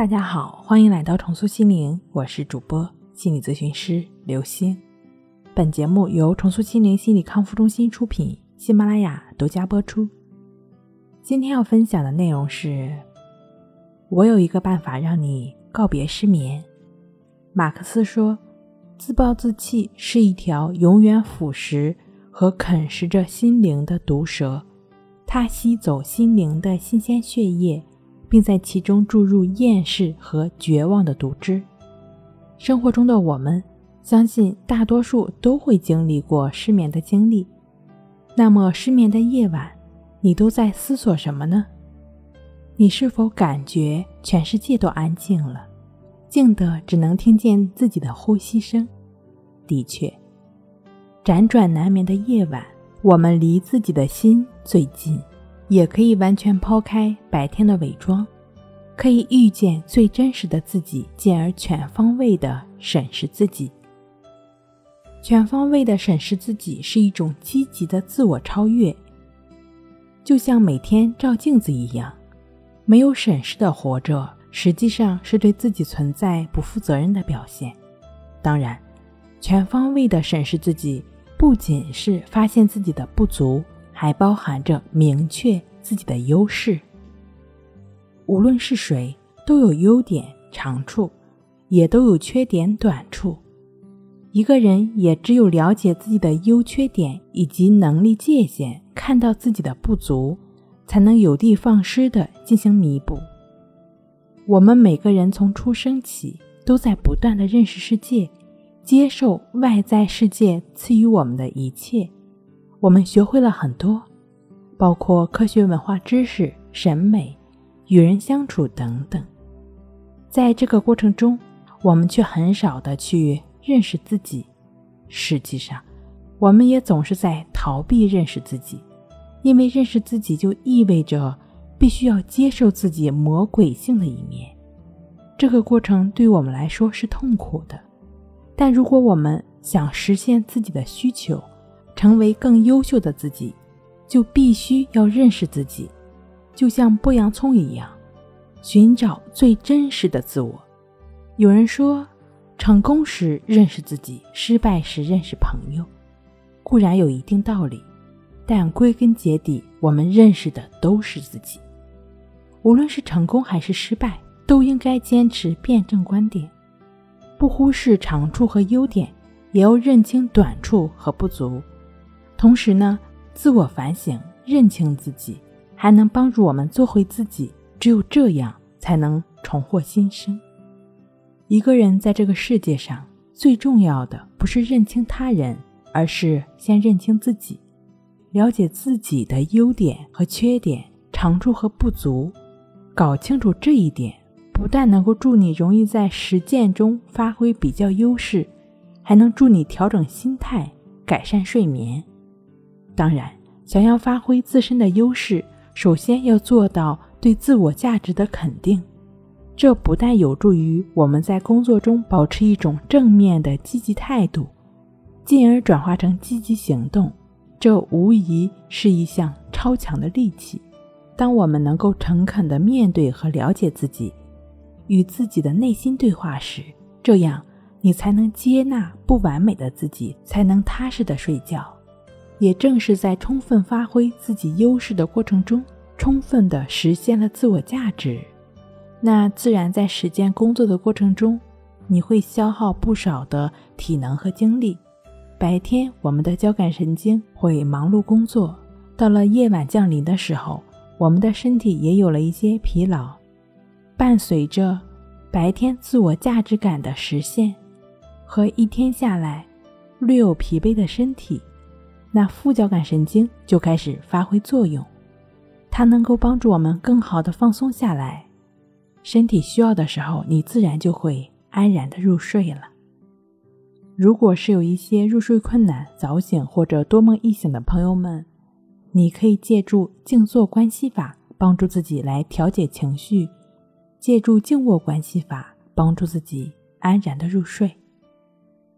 大家好，欢迎来到重塑心灵，我是主播心理咨询师刘星。本节目由重塑心灵心理康复中心出品，喜马拉雅独家播出。今天要分享的内容是：我有一个办法让你告别失眠。马克思说，自暴自弃是一条永远腐蚀和啃食着心灵的毒蛇，它吸走心灵的新鲜血液。并在其中注入厌世和绝望的毒汁。生活中的我们，相信大多数都会经历过失眠的经历。那么，失眠的夜晚，你都在思索什么呢？你是否感觉全世界都安静了，静的只能听见自己的呼吸声？的确，辗转难眠的夜晚，我们离自己的心最近。也可以完全抛开白天的伪装，可以遇见最真实的自己，进而全方位的审视自己。全方位的审视自己是一种积极的自我超越，就像每天照镜子一样。没有审视的活着，实际上是对自己存在不负责任的表现。当然，全方位的审视自己，不仅是发现自己的不足。还包含着明确自己的优势。无论是谁，都有优点长处，也都有缺点短处。一个人也只有了解自己的优缺点以及能力界限，看到自己的不足，才能有的放矢的进行弥补。我们每个人从出生起，都在不断的认识世界，接受外在世界赐予我们的一切。我们学会了很多，包括科学、文化知识、审美、与人相处等等。在这个过程中，我们却很少的去认识自己。实际上，我们也总是在逃避认识自己，因为认识自己就意味着必须要接受自己魔鬼性的一面。这个过程对我们来说是痛苦的，但如果我们想实现自己的需求，成为更优秀的自己，就必须要认识自己，就像剥洋葱一样，寻找最真实的自我。有人说，成功时认识自己，失败时认识朋友，固然有一定道理，但归根结底，我们认识的都是自己。无论是成功还是失败，都应该坚持辩证观点，不忽视长处和优点，也要认清短处和不足。同时呢，自我反省、认清自己，还能帮助我们做回自己。只有这样，才能重获新生。一个人在这个世界上，最重要的不是认清他人，而是先认清自己，了解自己的优点和缺点、长处和不足。搞清楚这一点，不但能够助你容易在实践中发挥比较优势，还能助你调整心态、改善睡眠。当然，想要发挥自身的优势，首先要做到对自我价值的肯定。这不但有助于我们在工作中保持一种正面的积极态度，进而转化成积极行动，这无疑是一项超强的利器。当我们能够诚恳地面对和了解自己，与自己的内心对话时，这样你才能接纳不完美的自己，才能踏实地睡觉。也正是在充分发挥自己优势的过程中，充分的实现了自我价值，那自然在实践工作的过程中，你会消耗不少的体能和精力。白天我们的交感神经会忙碌工作，到了夜晚降临的时候，我们的身体也有了一些疲劳，伴随着白天自我价值感的实现和一天下来略有疲惫的身体。那副交感神经就开始发挥作用，它能够帮助我们更好的放松下来。身体需要的时候，你自然就会安然的入睡了。如果是有一些入睡困难、早醒或者多梦易醒的朋友们，你可以借助静坐关系法帮助自己来调节情绪，借助静卧关系法帮助自己安然的入睡。